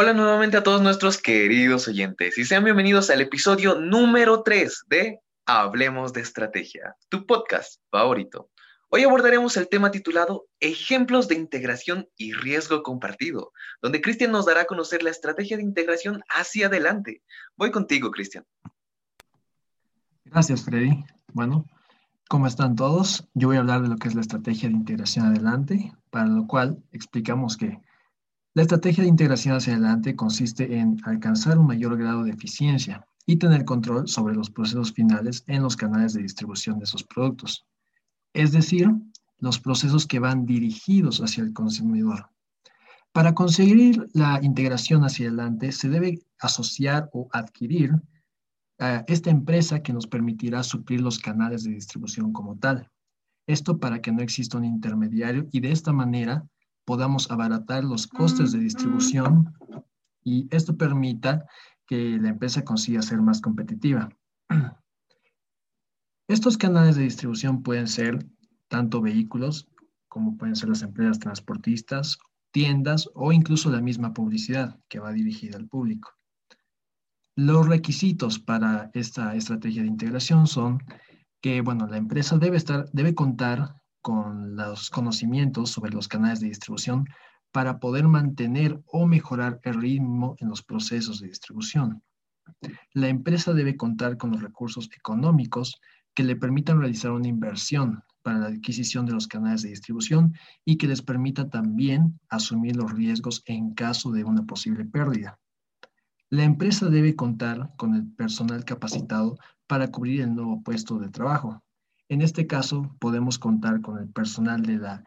Hola nuevamente a todos nuestros queridos oyentes y sean bienvenidos al episodio número 3 de Hablemos de Estrategia, tu podcast favorito. Hoy abordaremos el tema titulado Ejemplos de integración y riesgo compartido, donde Cristian nos dará a conocer la estrategia de integración hacia adelante. Voy contigo, Cristian. Gracias, Freddy. Bueno, ¿cómo están todos? Yo voy a hablar de lo que es la estrategia de integración adelante, para lo cual explicamos que la estrategia de integración hacia adelante consiste en alcanzar un mayor grado de eficiencia y tener control sobre los procesos finales en los canales de distribución de esos productos, es decir, los procesos que van dirigidos hacia el consumidor. Para conseguir la integración hacia adelante, se debe asociar o adquirir a esta empresa que nos permitirá suplir los canales de distribución como tal. Esto para que no exista un intermediario y de esta manera podamos abaratar los costes de distribución y esto permita que la empresa consiga ser más competitiva. Estos canales de distribución pueden ser tanto vehículos como pueden ser las empresas transportistas, tiendas o incluso la misma publicidad que va dirigida al público. Los requisitos para esta estrategia de integración son que, bueno, la empresa debe, estar, debe contar con los conocimientos sobre los canales de distribución para poder mantener o mejorar el ritmo en los procesos de distribución. La empresa debe contar con los recursos económicos que le permitan realizar una inversión para la adquisición de los canales de distribución y que les permita también asumir los riesgos en caso de una posible pérdida. La empresa debe contar con el personal capacitado para cubrir el nuevo puesto de trabajo, en este caso, podemos contar con el personal de la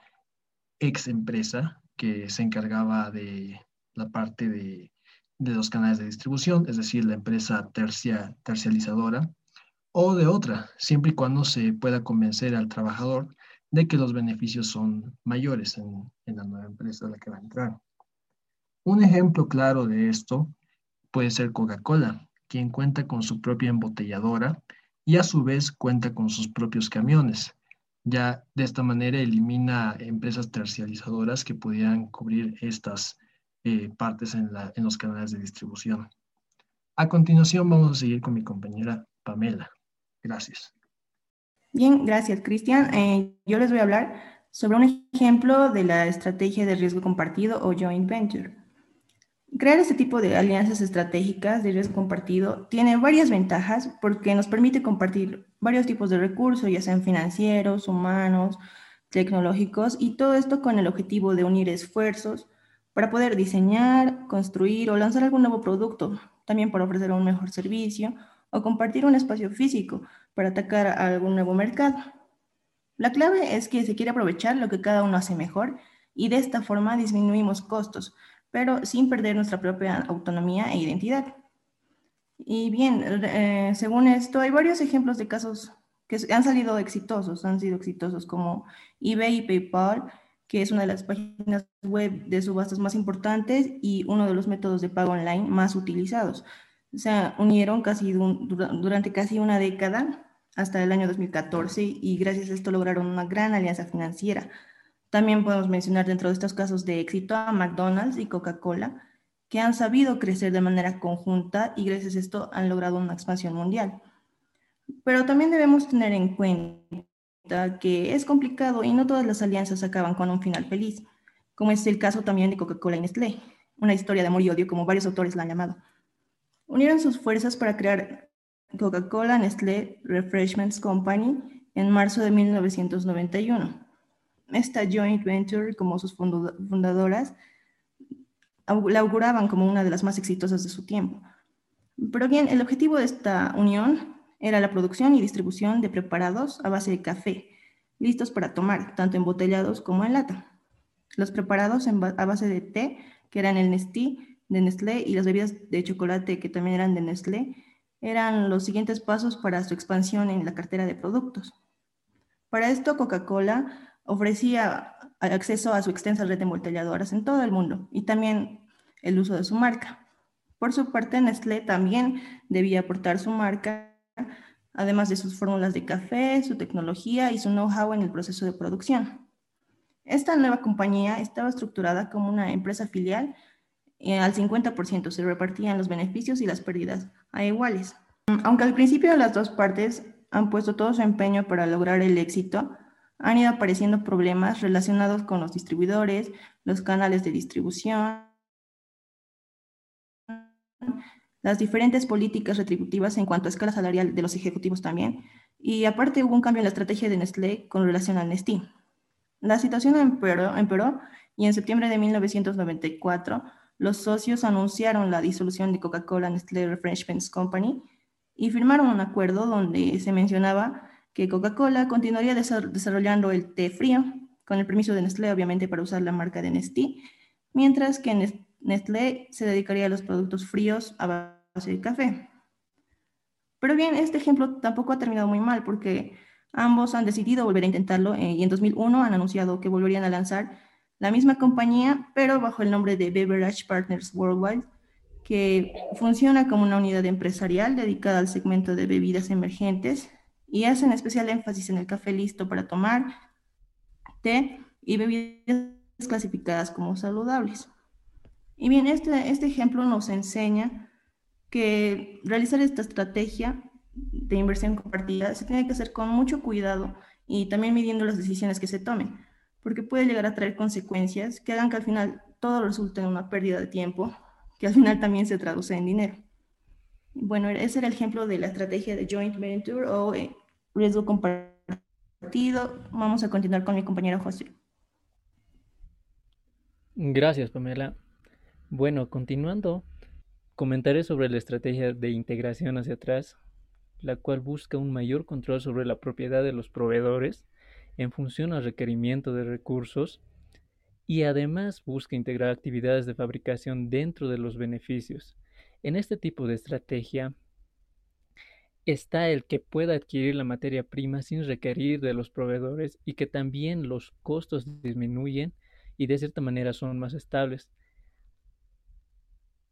ex empresa que se encargaba de la parte de, los canales de distribución, es decir, la empresa tercia, tercializadora, o de otra, siempre y cuando se pueda convencer al trabajador de que los beneficios son mayores en, en la nueva empresa a la que va a entrar. Un ejemplo claro de esto puede ser Coca-Cola, quien cuenta con su propia embotelladora y a su vez cuenta con sus propios camiones. Ya de esta manera elimina empresas tercializadoras que pudieran cubrir estas eh, partes en, los canales de distribución. A continuación vamos a seguir con mi compañera Pamela. Gracias. Bien, gracias Cristian. Eh, yo les voy a hablar sobre un ejemplo de la estrategia de riesgo compartido o joint venture. Crear este tipo de alianzas estratégicas de riesgo compartido tiene varias ventajas porque nos permite compartir varios tipos de recursos, ya sean financieros, humanos, tecnológicos, y todo esto con el objetivo de unir esfuerzos para poder diseñar, construir o lanzar algún nuevo producto, también para ofrecer un mejor servicio o compartir un espacio físico para atacar a algún nuevo mercado. La clave es que se quiere aprovechar lo que cada uno hace mejor y de esta forma disminuimos costos, pero sin perder nuestra propia autonomía e identidad. Y bien, eh, según esto, hay varios ejemplos de casos que han salido exitosos, han sido exitosos como eBay y PayPal, que es una de las páginas web de subastas más importantes y uno de los métodos de pago online más utilizados. Se unieron casi durante casi una década hasta el año 2014 y gracias a esto lograron una gran alianza financiera también podemos mencionar dentro de estos casos de éxito a McDonald's y Coca-Cola, que han sabido crecer de manera conjunta y gracias a esto han logrado una expansión mundial. Pero también debemos tener en cuenta que es complicado y no todas las alianzas acaban con un final feliz, como es el caso también de Coca-Cola y Nestlé, una historia de amor y odio como varios autores la han llamado. Unieron sus fuerzas para crear Coca-Cola Nestlé Refreshments Company en marzo de 1991 esta joint venture, como sus fundadoras, la auguraban como una de las más exitosas de su tiempo. Pero bien, el objetivo de esta unión era la producción y distribución de preparados a base de café, listos para tomar, tanto embotellados como en lata. Los preparados a base de té, que eran el Nestí de Nestlé, y las bebidas de chocolate, que también eran de Nestlé, eran los siguientes pasos para su expansión en la cartera de productos. Para esto, Coca-Cola ofrecía acceso a su extensa red de embotelladoras en todo el mundo y también el uso de su marca. Por su parte, Nestlé también debía aportar su marca, además de sus fórmulas de café, su tecnología y su know-how en el proceso de producción. Esta nueva compañía estaba estructurada como una empresa filial y al 50% se repartían los beneficios y las pérdidas a iguales. Aunque al principio las dos partes han puesto todo su empeño para lograr el éxito, han ido apareciendo problemas relacionados con los distribuidores, los canales de distribución, las diferentes políticas retributivas en cuanto a escala salarial de los ejecutivos también, y aparte hubo un cambio en la estrategia de Nestlé con relación al Nestí. La situación empeoró, empeoró y en septiembre de 1994 los socios anunciaron la disolución de Coca-Cola Nestlé Refreshments Company y firmaron un acuerdo donde se mencionaba que Coca-Cola continuaría desarrollando el té frío, con el permiso de Nestlé, obviamente, para usar la marca de Nestlé, mientras que Nestlé se dedicaría a los productos fríos a base de café. Pero bien, este ejemplo tampoco ha terminado muy mal porque ambos han decidido volver a intentarlo eh, y en 2001 han anunciado que volverían a lanzar la misma compañía, pero bajo el nombre de Beverage Partners Worldwide, que funciona como una unidad empresarial dedicada al segmento de bebidas emergentes y hacen especial énfasis en el café listo para tomar, té y bebidas clasificadas como saludables. Y bien, este, este ejemplo nos enseña que realizar esta estrategia de inversión compartida se tiene que hacer con mucho cuidado y también midiendo las decisiones que se tomen, porque puede llegar a traer consecuencias que hagan que al final todo resulte en una pérdida de tiempo, que al final también se traduce en dinero. Bueno, ese era el ejemplo de la estrategia de joint venture o eh, riesgo compartido. Vamos a continuar con mi compañero José. Gracias, Pamela. Bueno, continuando, comentaré sobre la estrategia de integración hacia atrás, la cual busca un mayor control sobre la propiedad de los proveedores en función al requerimiento de recursos y además busca integrar actividades de fabricación dentro de los beneficios. En este tipo de estrategia, está el que pueda adquirir la materia prima sin requerir de los proveedores y que también los costos disminuyen y de cierta manera son más estables.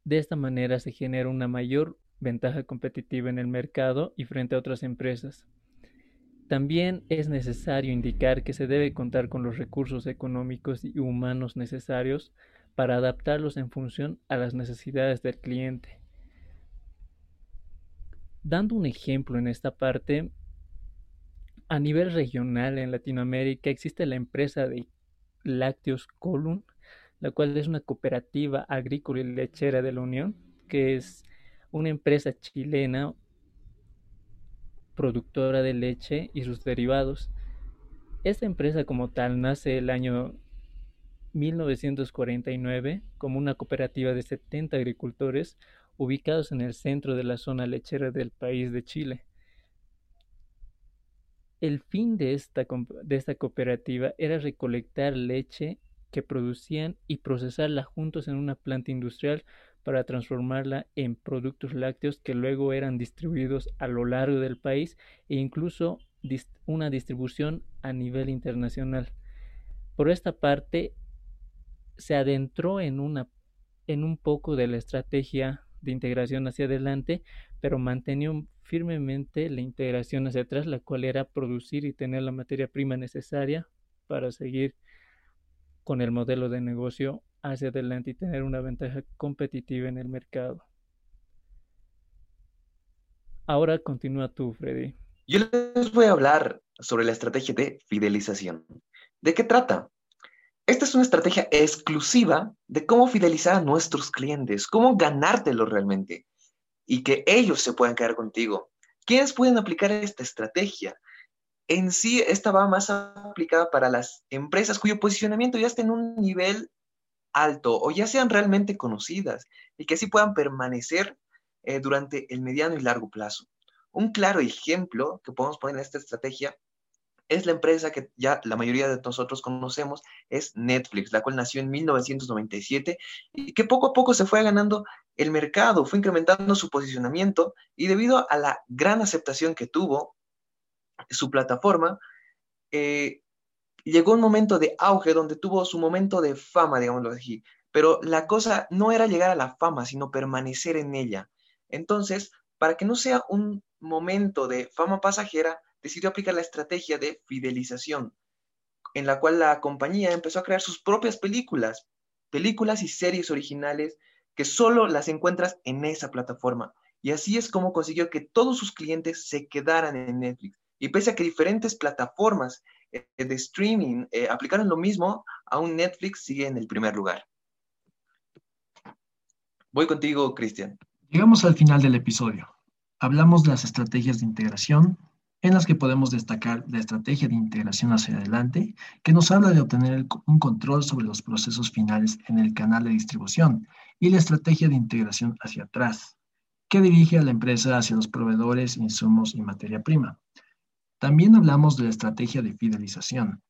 De esta manera se genera una mayor ventaja competitiva en el mercado y frente a otras empresas. También es necesario indicar que se debe contar con los recursos económicos y humanos necesarios para adaptarlos en función a las necesidades del cliente. Dando un ejemplo en esta parte, a nivel regional en Latinoamérica existe la empresa de lácteos Column, la cual es una cooperativa agrícola y lechera de la Unión, que es una empresa chilena productora de leche y sus derivados. Esta empresa como tal nace el año 1949 como una cooperativa de 70 agricultores ubicados en el centro de la zona lechera del país de Chile. El fin de esta, de esta cooperativa era recolectar leche que producían y procesarla juntos en una planta industrial para transformarla en productos lácteos que luego eran distribuidos a lo largo del país e incluso una distribución a nivel internacional. Por esta parte, se adentró en, una, en un poco de la estrategia de integración hacia adelante, pero mantenía firmemente la integración hacia atrás, la cual era producir y tener la materia prima necesaria para seguir con el modelo de negocio hacia adelante y tener una ventaja competitiva en el mercado. Ahora continúa tú, Freddy. Yo les voy a hablar sobre la estrategia de fidelización. ¿De qué trata? Esta es una estrategia exclusiva de cómo fidelizar a nuestros clientes, cómo ganártelo realmente y que ellos se puedan quedar contigo. ¿Quiénes pueden aplicar esta estrategia? En sí, esta va más aplicada para las empresas cuyo posicionamiento ya esté en un nivel alto o ya sean realmente conocidas y que así puedan permanecer eh, durante el mediano y largo plazo. Un claro ejemplo que podemos poner en esta estrategia es la empresa que ya la mayoría de nosotros conocemos, es Netflix, la cual nació en 1997 y que poco a poco se fue ganando el mercado, fue incrementando su posicionamiento y debido a la gran aceptación que tuvo su plataforma, eh, llegó un momento de auge donde tuvo su momento de fama, digámoslo así. Pero la cosa no era llegar a la fama, sino permanecer en ella. Entonces, para que no sea un momento de fama pasajera, decidió aplicar la estrategia de fidelización, en la cual la compañía empezó a crear sus propias películas, películas y series originales que solo las encuentras en esa plataforma. Y así es como consiguió que todos sus clientes se quedaran en Netflix. Y pese a que diferentes plataformas eh, de streaming eh, aplicaron lo mismo, aún Netflix sigue en el primer lugar. Voy contigo, Cristian. Llegamos al final del episodio. Hablamos de las estrategias de integración, en las que podemos destacar la estrategia de integración hacia adelante, que nos habla de obtener un control sobre los procesos finales en el canal de distribución, y la estrategia de integración hacia atrás, que dirige a la empresa hacia los proveedores, insumos y materia prima. También hablamos de la estrategia de fidelización,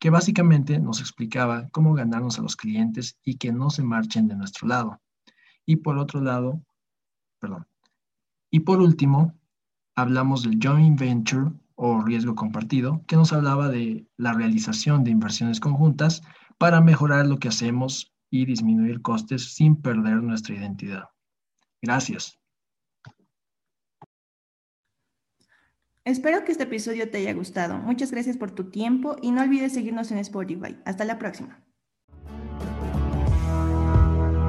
que básicamente nos explicaba cómo ganarnos a los clientes y que no se marchen de nuestro lado. Y por otro lado, perdón. Y por último, hablamos del joint venture o riesgo compartido, que nos hablaba de la realización de inversiones conjuntas para mejorar lo que hacemos y disminuir costes sin perder nuestra identidad. Gracias. Espero que este episodio te haya gustado. Muchas gracias por tu tiempo y no olvides seguirnos en Spotify. Hasta la próxima.